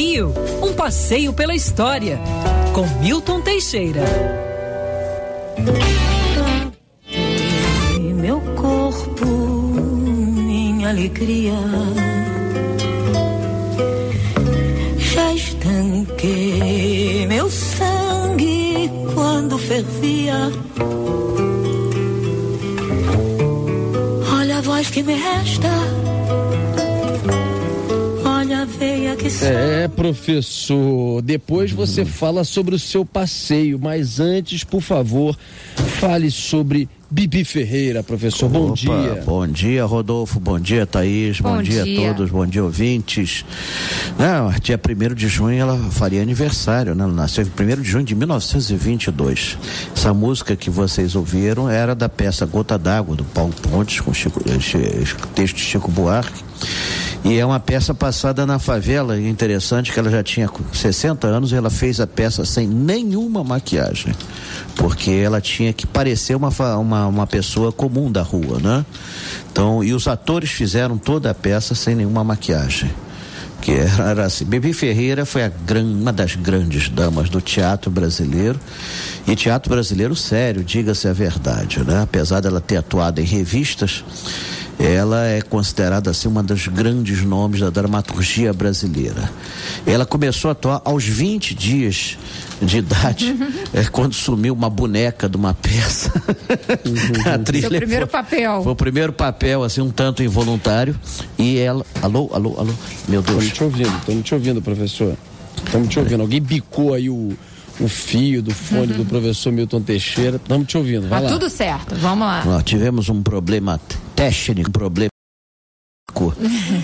Rio, um passeio pela história, com Milton Teixeira. Meu corpo, minha alegria. Já estanquei meu sangue quando fervia. Olha a voz que me resta É, professor. Depois você fala sobre o seu passeio, mas antes, por favor, fale sobre Bibi Ferreira, professor. Bom Opa, dia. Bom dia, Rodolfo. Bom dia, Thaís. Bom, Bom dia. dia. a todos. Bom dia, ouvintes. Não, dia 1 de junho ela faria aniversário, né? Ela nasceu em 1 de junho de 1922. Essa música que vocês ouviram era da peça Gota d'Água, do Paulo Pontes, com Chico, eh, texto de Chico Buarque. E é uma peça passada na favela, interessante que ela já tinha 60 anos e ela fez a peça sem nenhuma maquiagem, porque ela tinha que parecer uma, uma, uma pessoa comum da rua, né? Então, e os atores fizeram toda a peça sem nenhuma maquiagem. Que era, assim, Bibi Ferreira foi gran, uma das grandes damas do teatro brasileiro e teatro brasileiro sério, diga-se a verdade, né? Apesar dela ter atuado em revistas, ela é considerada assim uma dos grandes nomes da dramaturgia brasileira. Ela começou a atuar aos 20 dias de idade, é, quando sumiu uma boneca de uma peça. A atriz Seu primeiro papel. Foi o primeiro papel, assim, um tanto involuntário. E ela. Alô, alô, alô. Meu Deus. Estamos te ouvindo, estamos te ouvindo, professor. Estamos te ouvindo. Alguém bicou aí o, o fio do fone do professor Milton Teixeira. Estamos te ouvindo. Vai Tá lá. tudo certo. Vamos lá. Ó, tivemos um problema técnico, problema.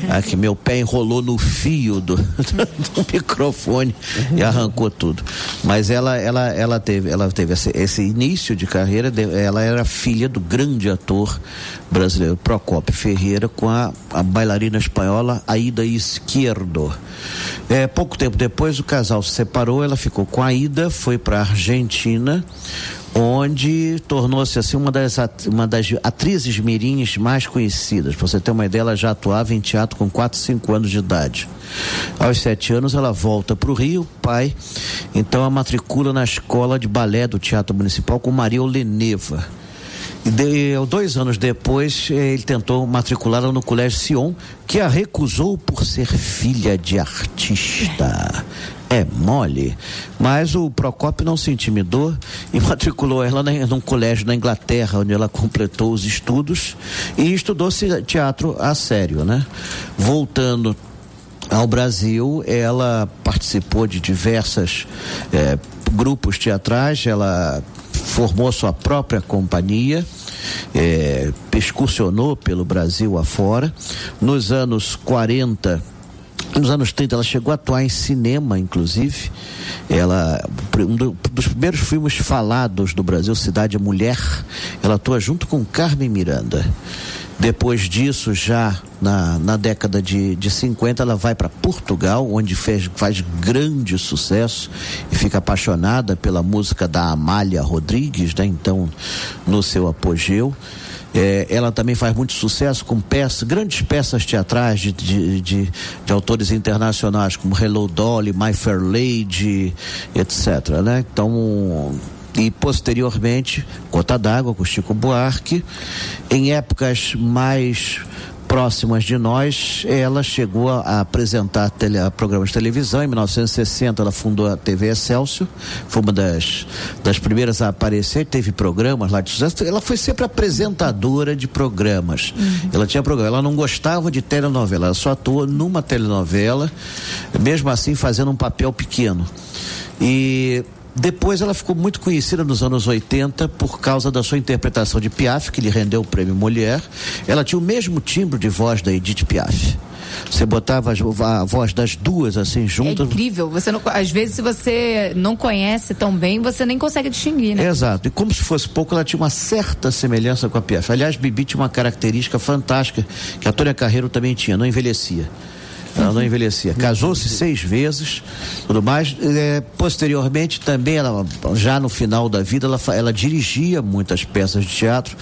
Aqui, meu pé enrolou no fio do, do microfone e arrancou tudo. Mas ela, ela, ela teve, ela teve esse, esse início de carreira. ela era filha do grande ator brasileiro Procópio Ferreira com a, a bailarina espanhola Aida Izquierdo. É, pouco tempo depois o casal se separou. Ela ficou com a Aida, foi para Argentina onde tornou-se assim uma das, uma das atrizes mirins mais conhecidas. Pra você ter uma ideia, ela já atuava em teatro com 4, 5 anos de idade. Aos sete anos ela volta para o Rio, pai, então a matricula na escola de balé do Teatro Municipal com Maria Oleneva. De- dois anos depois, ele tentou matriculá-la no Colégio Sion, que a recusou por ser filha de artista. É mole. Mas o Procópio não se intimidou e matriculou ela num colégio na Inglaterra, onde ela completou os estudos e estudou teatro a sério, né? Voltando ao Brasil, ela participou de diversas eh, grupos teatrais, ela formou sua própria companhia, eh, excursionou pelo Brasil afora. Nos anos 40, nos anos 30 ela chegou a atuar em cinema, inclusive. Ela, um do- dos primeiros filmes falados do Brasil, Cidade Mulher, ela atua junto com Carmen Miranda. Depois disso, já na, na década de, de 50, ela vai para Portugal, onde fez, faz grande sucesso e fica apaixonada pela música da Amália Rodrigues, né? então no seu apogeu. É, ela também faz muito sucesso com peças, grandes peças teatrais de, de, de, de autores internacionais, como Hello Dolly, My Fair Lady, etc. Né? Então, e posteriormente, Gota d'Água com Chico Buarque. Em épocas mais próximas de nós, ela chegou a, apresentar tele, a programas de televisão. Em 1960, ela fundou a TV Excelsior, foi uma das, das primeiras a aparecer, teve programas lá de sucesso. Ela foi sempre apresentadora de programas. Ela tinha programa, ela não gostava de telenovela, ela só atuou numa telenovela, mesmo assim fazendo um papel pequeno. E depois ela ficou muito conhecida nos anos 80 por causa da sua interpretação de Piaf, que lhe rendeu o prêmio Mulher. Ela tinha o mesmo timbre de voz da Edith Piaf. Você botava a voz das duas assim É juntas. incrível. Você não, às vezes, se você não conhece tão bem, você nem consegue distinguir, né? Exato. E como se fosse pouco, ela tinha uma certa semelhança com a Piaf. Aliás, Bibi tinha uma característica fantástica que a Tônia Carreiro também tinha, não envelhecia. Ela não envelhecia. Casou-se seis vezes, tudo mais. É, posteriormente, também, ela, já no final da vida, ela, ela dirigia muitas peças de teatro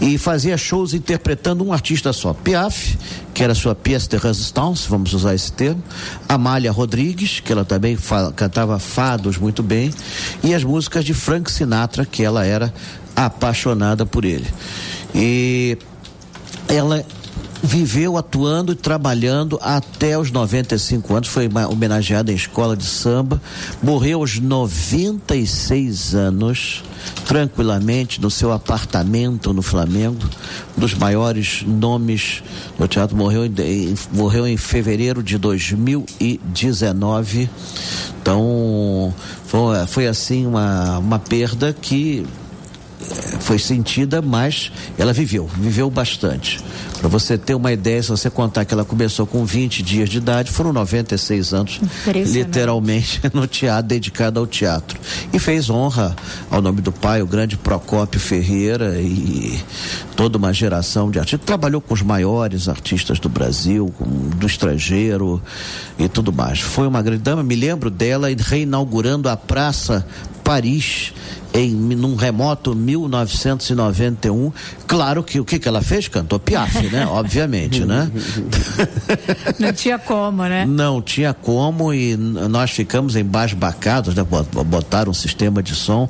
e fazia shows interpretando um artista só. Piaf, que era sua pièce de résistance, vamos usar esse termo. Amália Rodrigues, que ela também cantava fados muito bem. E as músicas de Frank Sinatra, que ela era apaixonada por ele. E ela viveu atuando e trabalhando até os 95 anos, foi homenageada em escola de samba, morreu aos 96 anos, tranquilamente no seu apartamento no Flamengo, um dos maiores nomes do teatro, morreu em, morreu em fevereiro de 2019. Então, foi, foi assim uma, uma perda que foi sentida, mas ela viveu, viveu bastante. Para você ter uma ideia, se você contar que ela começou com 20 dias de idade, foram 96 anos, literalmente, no teatro, dedicado ao teatro. E fez honra ao nome do pai, o grande Procópio Ferreira e toda uma geração de artistas. Trabalhou com os maiores artistas do Brasil, do estrangeiro e tudo mais. Foi uma grande dama, me lembro dela reinaugurando a Praça Paris em num remoto 1991. Claro que o que que ela fez? Cantou Piaf, né? Obviamente, né? Não tinha como, né? Não tinha como e nós ficamos embasbacados, né? Botaram um sistema de som,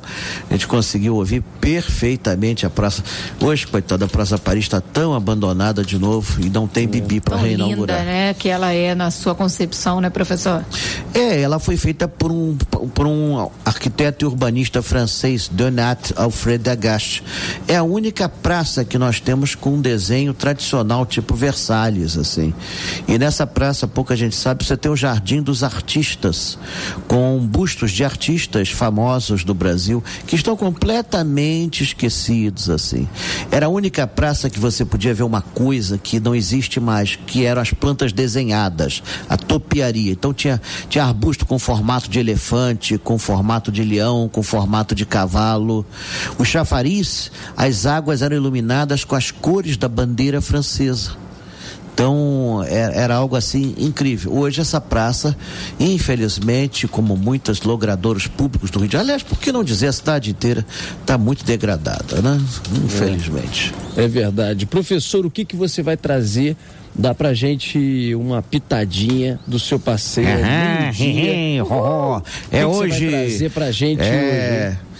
a gente conseguiu ouvir perfeitamente a praça. Hoje, coitada, a Praça Paris está tão abandonada de novo e não tem bibi para reinaugurar. Linda, né? Que ela é na sua concepção, né, professor? É, ela foi feita por um por um arquiteto e urbanista francês Donat Alfred Agache. É a única praça que nós temos com um desenho tradicional, tipo Versalhes, assim. E nessa praça, pouca gente sabe, você tem o Jardim dos Artistas, com bustos de artistas famosos do Brasil que estão completamente esquecidos, assim. Era a única praça que você podia ver uma coisa que não existe mais, que eram as plantas desenhadas, a topiaria. Então tinha, tinha arbusto com formato de elefante, com formato de leão, com formato de cavalo cavalo. O chafariz, as águas eram iluminadas com as cores da bandeira francesa. Então era, é, era, algo assim incrível. Hoje essa praça, infelizmente, como muitos logradouros públicos do Rio de Janeiro, aliás, por que não dizer a cidade inteira, está muito degradada, né? Infelizmente. É, é, verdade. Professor, o que, que você vai trazer? Dá pra gente uma pitadinha do seu passeio. Dia. Oh, é que hoje. Vai trazer pra gente é... hoje?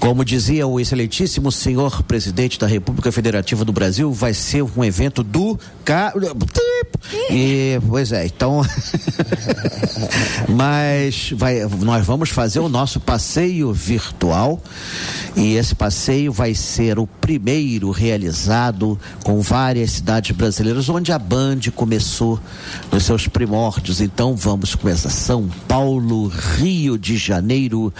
Como dizia o excelentíssimo senhor presidente da República Federativa do Brasil, vai ser um evento do. E, pois é, então. Mas vai, nós vamos fazer o nosso passeio virtual e esse passeio vai ser o primeiro realizado com várias cidades brasileiras, onde a Band começou nos seus primórdios. Então vamos começar São Paulo, Rio de Janeiro,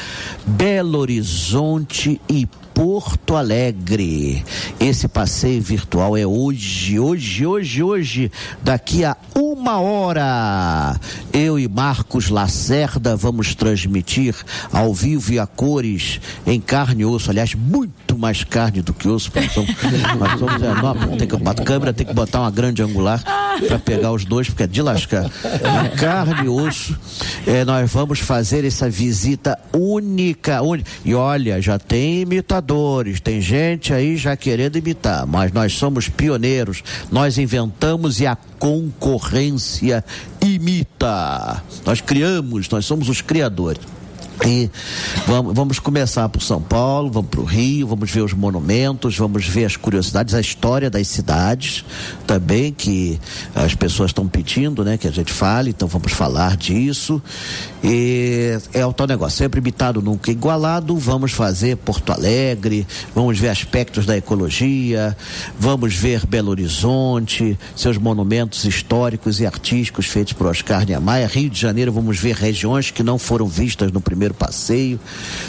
Belo Horizonte e Porto Alegre. Esse passeio virtual é hoje, hoje, hoje, hoje, daqui a uma hora. Eu e Marcos Lacerda vamos transmitir ao vivo e a cores em carne e osso. Aliás, muito mais carne do que osso. Nós somos, nós somos enormes. Tem que, a câmera tem que botar uma grande angular para pegar os dois, porque é de lascar. Em carne e osso, é, nós vamos fazer essa visita única, única. E olha, já tem imitador imitadores, tem gente aí já querendo imitar, mas nós somos pioneiros, nós inventamos e a concorrência imita. Nós criamos, nós somos os criadores. E vamos, vamos começar por São Paulo, vamos para o Rio, vamos ver os monumentos, vamos ver as curiosidades, a história das cidades também, que as pessoas estão pedindo, né, que a gente fale, então vamos falar disso. E é o tal negócio, sempre imitado, nunca igualado. Vamos fazer Porto Alegre, vamos ver aspectos da ecologia, vamos ver Belo Horizonte, seus monumentos históricos e artísticos feitos por Oscar Niemeyer. Rio de Janeiro, vamos ver regiões que não foram vistas no primeiro passeio.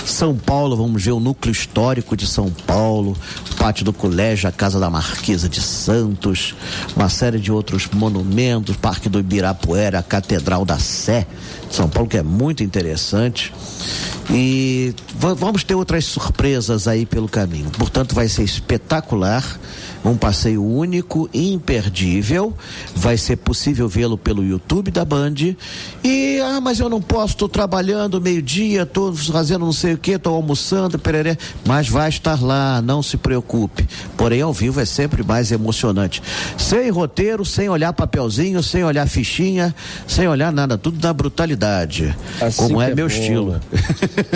São Paulo, vamos ver o núcleo histórico de São Paulo, o pátio do colégio, a Casa da Marquesa de Santos, uma série de outros monumentos, Parque do Ibirapuera, a Catedral da Sé São Paulo, que é muito interessante. E vamos ter outras surpresas aí pelo caminho. Portanto, vai ser espetacular Um passeio único, imperdível. Vai ser possível vê-lo pelo YouTube da Band. E, ah, mas eu não posso, estou trabalhando meio-dia, estou fazendo não sei o que, estou almoçando, pereré. Mas vai estar lá, não se preocupe. Porém, ao vivo é sempre mais emocionante. Sem roteiro, sem olhar papelzinho, sem olhar fichinha, sem olhar nada, tudo na brutalidade. Assim como é, é meu bom. estilo.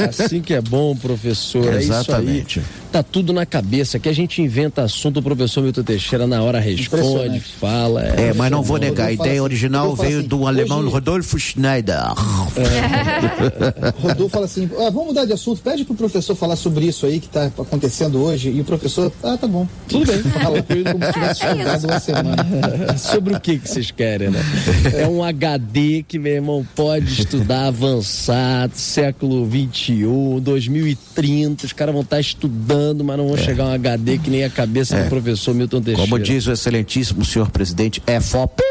Assim que é bom, professor. Exatamente. É isso aí. Tá tudo na cabeça. Que a gente inventa assunto, o professor Milton Teixeira na hora responde, fala. É, mas não vou negar, a ideia assim, original veio assim, do alemão hoje- Rodolfo Schneider. Rodolfo fala assim: ah, vamos mudar de assunto, pede pro professor falar sobre isso aí que tá acontecendo hoje. E o professor, ah, tá bom, tudo bem. Fala com ele como se tivesse estudado uma semana. Sobre o que que vocês querem, né? É um HD que, meu irmão, pode estudar avançado, século 21, 2030. Os caras vão estar estudando, mas não vão chegar a um HD que nem a cabeça do professor Milton Teixeira. Como diz o excelentíssimo senhor presidente, é FOP.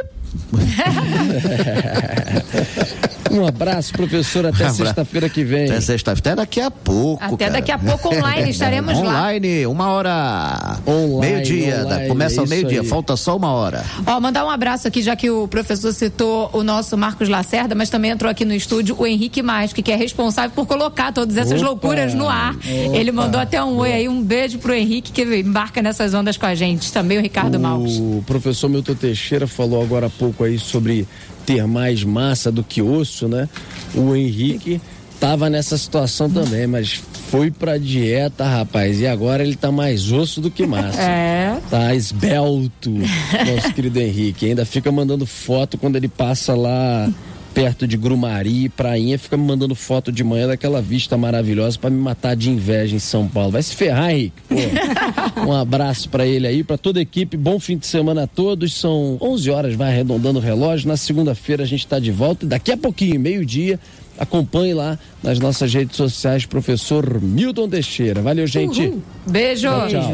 Um abraço, professor, até sexta-feira que vem. Até sexta-feira, até daqui a pouco. Até cara. daqui a pouco online estaremos lá. Online, uma hora. Online, Meio-dia, online, da- começa ao meio-dia, falta só uma hora. Ó, mandar um abraço aqui, já que o professor citou o nosso Marcos Lacerda, mas também entrou aqui no estúdio o Henrique Masque, que é responsável por colocar todas essas Opa! loucuras no ar. Ele mandou até um oi aí, um beijo pro Henrique, que embarca nessas ondas com a gente. Também o Ricardo Maus. O professor Milton Teixeira falou agora há pouco aí sobre ter mais massa do que osso, né? O Henrique tava nessa situação também, mas foi pra dieta, rapaz, e agora ele tá mais osso do que massa. É. Tá esbelto, nosso querido Henrique. Ainda fica mandando foto quando ele passa lá perto de Grumari, Prainha, fica me mandando foto de manhã daquela vista maravilhosa pra me matar de inveja em São Paulo. Vai se ferrar, Henrique. Pô. Um abraço pra ele aí, pra toda a equipe. Bom fim de semana a todos. São 11 horas, vai arredondando o relógio. Na segunda-feira a gente tá de volta e daqui a pouquinho, meio-dia, acompanhe lá nas nossas redes sociais, professor Milton Teixeira. Valeu, gente. Beijo. Tchau, tchau.